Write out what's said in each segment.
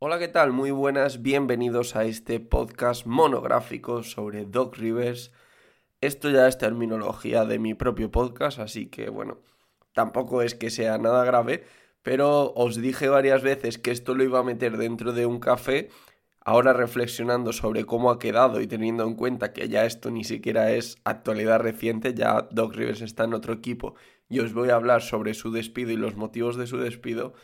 Hola, ¿qué tal? Muy buenas, bienvenidos a este podcast monográfico sobre Doc Rivers. Esto ya es terminología de mi propio podcast, así que bueno, tampoco es que sea nada grave, pero os dije varias veces que esto lo iba a meter dentro de un café. Ahora reflexionando sobre cómo ha quedado y teniendo en cuenta que ya esto ni siquiera es actualidad reciente, ya Doc Rivers está en otro equipo y os voy a hablar sobre su despido y los motivos de su despido,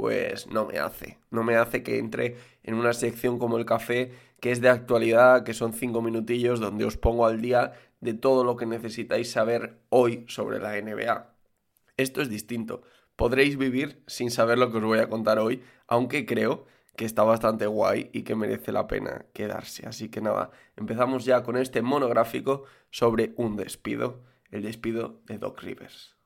pues no me hace. No me hace que entre en una sección como el café, que es de actualidad, que son cinco minutillos donde os pongo al día de todo lo que necesitáis saber hoy sobre la NBA. Esto es distinto podréis vivir sin saber lo que os voy a contar hoy, aunque creo que está bastante guay y que merece la pena quedarse. Así que nada, empezamos ya con este monográfico sobre un despido, el despido de Doc Rivers.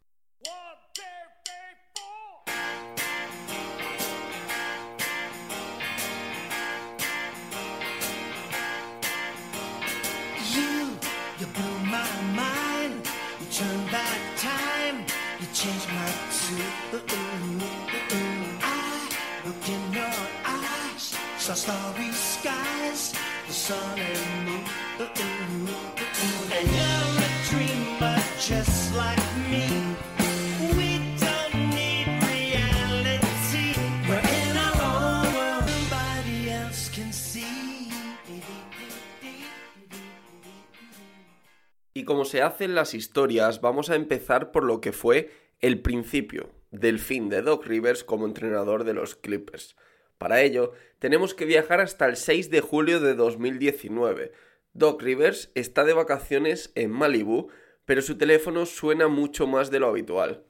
Y como se hacen las historias, vamos a empezar por lo que fue el principio del fin de Doc Rivers como entrenador de los Clippers. Para ello, tenemos que viajar hasta el 6 de julio de 2019. Doc Rivers está de vacaciones en Malibu, pero su teléfono suena mucho más de lo habitual.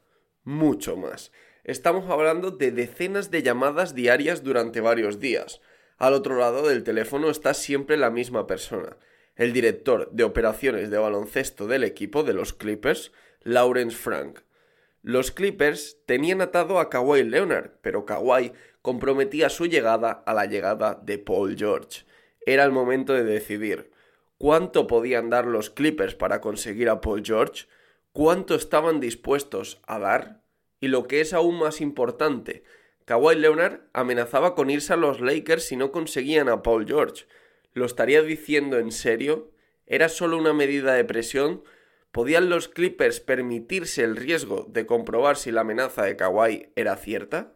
Mucho más. Estamos hablando de decenas de llamadas diarias durante varios días. Al otro lado del teléfono está siempre la misma persona, el director de operaciones de baloncesto del equipo de los Clippers, Lawrence Frank. Los Clippers tenían atado a Kawhi Leonard, pero Kawhi comprometía su llegada a la llegada de Paul George. Era el momento de decidir cuánto podían dar los Clippers para conseguir a Paul George, cuánto estaban dispuestos a dar y lo que es aún más importante, Kawhi Leonard amenazaba con irse a los Lakers si no conseguían a Paul George. ¿Lo estaría diciendo en serio? ¿Era solo una medida de presión? ¿Podían los Clippers permitirse el riesgo de comprobar si la amenaza de Kawhi era cierta?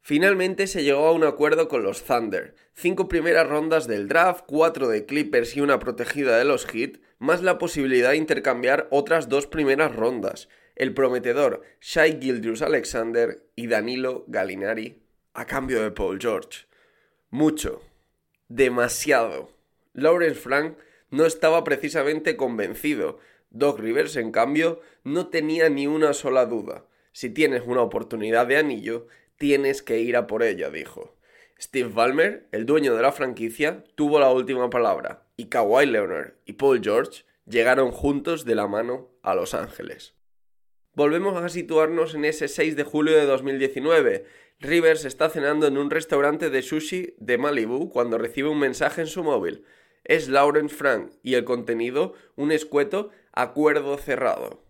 Finalmente se llegó a un acuerdo con los Thunder. Cinco primeras rondas del draft, cuatro de Clippers y una protegida de los Heat, más la posibilidad de intercambiar otras dos primeras rondas. El prometedor Shai Gildrus Alexander y Danilo Gallinari a cambio de Paul George. Mucho. Demasiado. Lawrence Frank no estaba precisamente convencido. Doc Rivers, en cambio, no tenía ni una sola duda. Si tienes una oportunidad de anillo, tienes que ir a por ella, dijo. Steve Ballmer, el dueño de la franquicia, tuvo la última palabra, y Kawhi Leonard y Paul George llegaron juntos de la mano a Los Ángeles. Volvemos a situarnos en ese 6 de julio de 2019. Rivers está cenando en un restaurante de sushi de Malibu cuando recibe un mensaje en su móvil. Es Lauren Frank y el contenido un escueto acuerdo cerrado.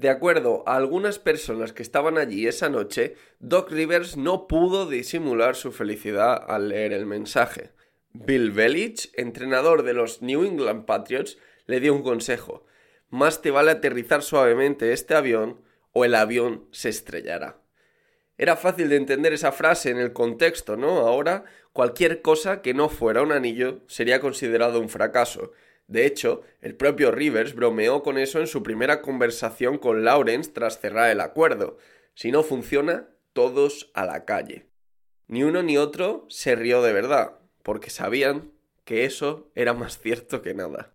De acuerdo a algunas personas que estaban allí esa noche, Doc Rivers no pudo disimular su felicidad al leer el mensaje. Bill Belichick, entrenador de los New England Patriots, le dio un consejo. Más te vale aterrizar suavemente este avión o el avión se estrellará. Era fácil de entender esa frase en el contexto, ¿no? Ahora cualquier cosa que no fuera un anillo sería considerado un fracaso. De hecho, el propio Rivers bromeó con eso en su primera conversación con Lawrence tras cerrar el acuerdo. Si no funciona, todos a la calle. Ni uno ni otro se rió de verdad, porque sabían que eso era más cierto que nada.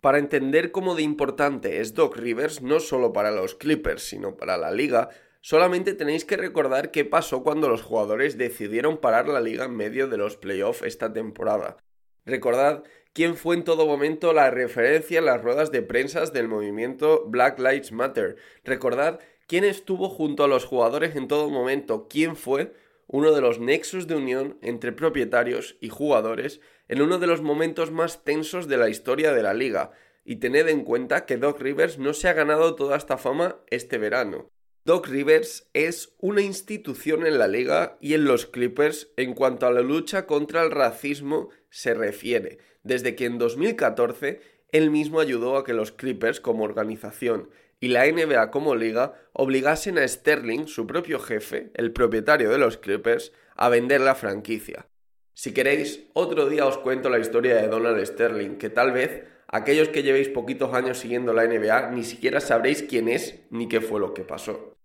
Para entender cómo de importante es Doc Rivers no solo para los Clippers, sino para la liga, Solamente tenéis que recordar qué pasó cuando los jugadores decidieron parar la liga en medio de los playoffs esta temporada. Recordad quién fue en todo momento la referencia en las ruedas de prensa del movimiento Black Lives Matter. Recordad quién estuvo junto a los jugadores en todo momento, quién fue uno de los nexos de unión entre propietarios y jugadores en uno de los momentos más tensos de la historia de la liga. Y tened en cuenta que Doc Rivers no se ha ganado toda esta fama este verano. Doc Rivers es una institución en la liga y en los Clippers en cuanto a la lucha contra el racismo se refiere, desde que en 2014 él mismo ayudó a que los Clippers como organización y la NBA como liga obligasen a Sterling, su propio jefe, el propietario de los Clippers, a vender la franquicia. Si queréis, otro día os cuento la historia de Donald Sterling, que tal vez aquellos que llevéis poquitos años siguiendo la NBA ni siquiera sabréis quién es ni qué fue lo que pasó.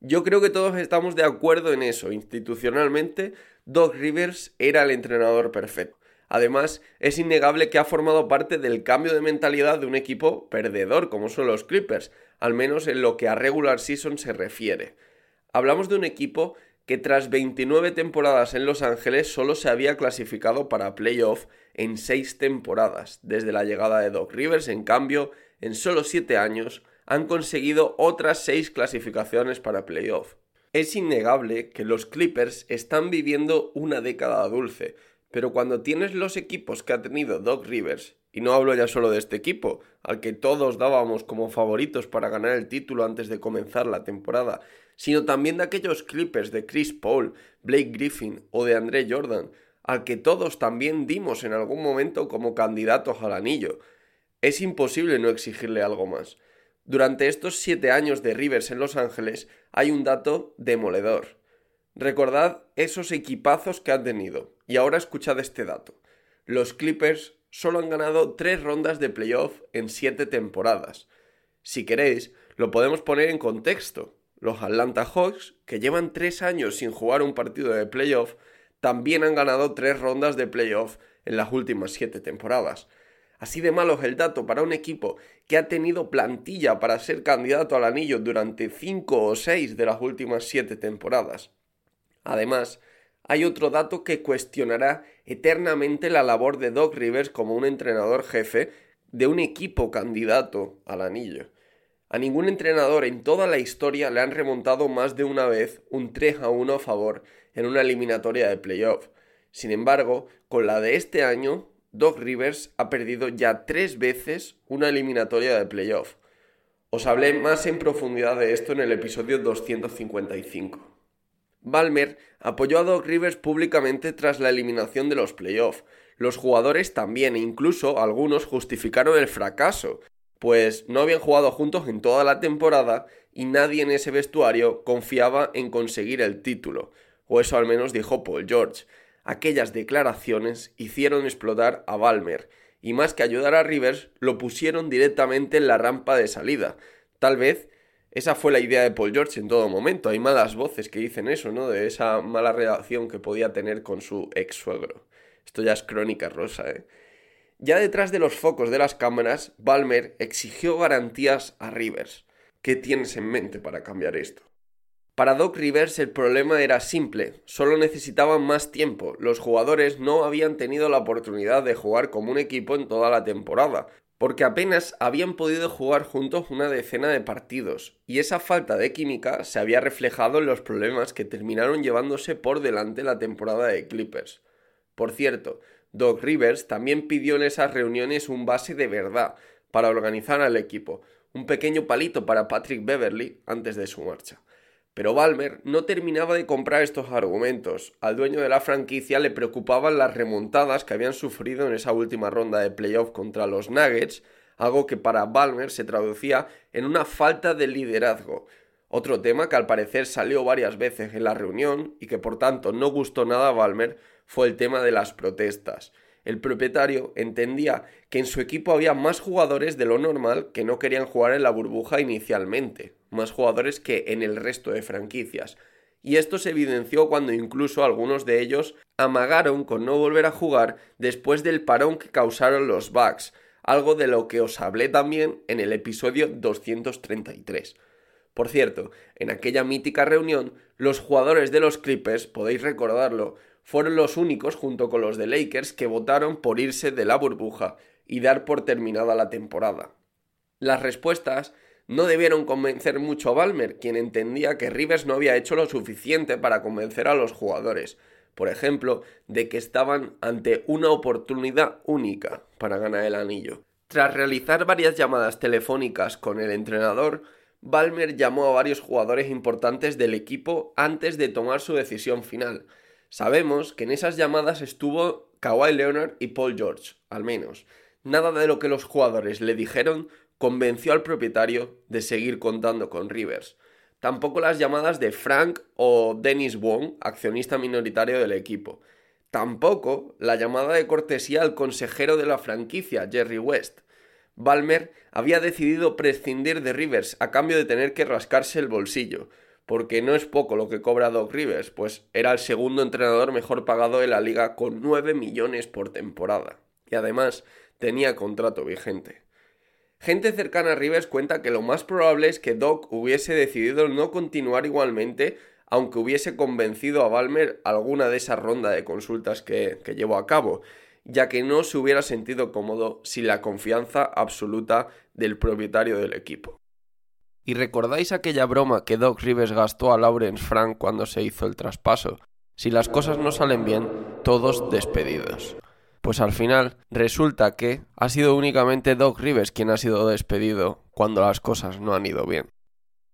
Yo creo que todos estamos de acuerdo en eso. Institucionalmente, Doc Rivers era el entrenador perfecto. Además, es innegable que ha formado parte del cambio de mentalidad de un equipo perdedor como son los Clippers, al menos en lo que a regular season se refiere. Hablamos de un equipo que tras 29 temporadas en Los Ángeles solo se había clasificado para playoff en 6 temporadas. Desde la llegada de Doc Rivers, en cambio, en solo 7 años, han conseguido otras 6 clasificaciones para playoff. Es innegable que los Clippers están viviendo una década dulce, pero cuando tienes los equipos que ha tenido Doc Rivers, y no hablo ya solo de este equipo, al que todos dábamos como favoritos para ganar el título antes de comenzar la temporada, sino también de aquellos Clippers de Chris Paul, Blake Griffin o de André Jordan, al que todos también dimos en algún momento como candidatos al anillo. Es imposible no exigirle algo más. Durante estos siete años de Rivers en Los Ángeles hay un dato demoledor. Recordad esos equipazos que han tenido. Y ahora escuchad este dato. Los Clippers solo han ganado tres rondas de playoff en siete temporadas. Si queréis, lo podemos poner en contexto. Los Atlanta Hawks, que llevan tres años sin jugar un partido de playoff, también han ganado tres rondas de playoff en las últimas siete temporadas. Así de malo es el dato para un equipo que ha tenido plantilla para ser candidato al anillo durante cinco o seis de las últimas siete temporadas. Además, hay otro dato que cuestionará eternamente la labor de Doc Rivers como un entrenador jefe de un equipo candidato al anillo. A ningún entrenador en toda la historia le han remontado más de una vez un 3 a 1 a favor en una eliminatoria de playoff. Sin embargo, con la de este año, Doc Rivers ha perdido ya tres veces una eliminatoria de playoff. Os hablé más en profundidad de esto en el episodio 255. Balmer apoyó a Doc Rivers públicamente tras la eliminación de los playoffs. Los jugadores también, e incluso algunos justificaron el fracaso, pues no habían jugado juntos en toda la temporada y nadie en ese vestuario confiaba en conseguir el título, o eso al menos dijo Paul George aquellas declaraciones hicieron explotar a Balmer, y más que ayudar a Rivers, lo pusieron directamente en la rampa de salida. Tal vez esa fue la idea de Paul George en todo momento. Hay malas voces que dicen eso, ¿no? De esa mala relación que podía tener con su ex suegro. Esto ya es crónica rosa, ¿eh? Ya detrás de los focos de las cámaras, Balmer exigió garantías a Rivers. ¿Qué tienes en mente para cambiar esto? Para Doc Rivers el problema era simple, solo necesitaban más tiempo, los jugadores no habían tenido la oportunidad de jugar como un equipo en toda la temporada, porque apenas habían podido jugar juntos una decena de partidos, y esa falta de química se había reflejado en los problemas que terminaron llevándose por delante la temporada de Clippers. Por cierto, Doc Rivers también pidió en esas reuniones un base de verdad para organizar al equipo, un pequeño palito para Patrick Beverly antes de su marcha. Pero Balmer no terminaba de comprar estos argumentos. Al dueño de la franquicia le preocupaban las remontadas que habían sufrido en esa última ronda de playoff contra los Nuggets, algo que para Balmer se traducía en una falta de liderazgo. Otro tema que al parecer salió varias veces en la reunión y que por tanto no gustó nada a Balmer fue el tema de las protestas el propietario entendía que en su equipo había más jugadores de lo normal que no querían jugar en la burbuja inicialmente, más jugadores que en el resto de franquicias. Y esto se evidenció cuando incluso algunos de ellos amagaron con no volver a jugar después del parón que causaron los Bucks, algo de lo que os hablé también en el episodio 233. Por cierto, en aquella mítica reunión, los jugadores de los Clippers, podéis recordarlo, fueron los únicos, junto con los de Lakers, que votaron por irse de la burbuja y dar por terminada la temporada. Las respuestas no debieron convencer mucho a Balmer, quien entendía que Rivers no había hecho lo suficiente para convencer a los jugadores, por ejemplo, de que estaban ante una oportunidad única para ganar el anillo. Tras realizar varias llamadas telefónicas con el entrenador, Balmer llamó a varios jugadores importantes del equipo antes de tomar su decisión final. Sabemos que en esas llamadas estuvo Kawhi Leonard y Paul George, al menos. Nada de lo que los jugadores le dijeron convenció al propietario de seguir contando con Rivers. Tampoco las llamadas de Frank o Dennis Wong, accionista minoritario del equipo. Tampoco la llamada de cortesía al consejero de la franquicia, Jerry West. Balmer había decidido prescindir de Rivers a cambio de tener que rascarse el bolsillo, porque no es poco lo que cobra Doc Rivers, pues era el segundo entrenador mejor pagado de la liga con 9 millones por temporada. Y además tenía contrato vigente. Gente cercana a Rivers cuenta que lo más probable es que Doc hubiese decidido no continuar igualmente, aunque hubiese convencido a Balmer alguna de esas rondas de consultas que, que llevó a cabo, ya que no se hubiera sentido cómodo sin la confianza absoluta del propietario del equipo. ¿Y recordáis aquella broma que Doc Rivers gastó a Lawrence Frank cuando se hizo el traspaso? Si las cosas no salen bien, todos despedidos. Pues al final resulta que ha sido únicamente Doc Rivers quien ha sido despedido cuando las cosas no han ido bien.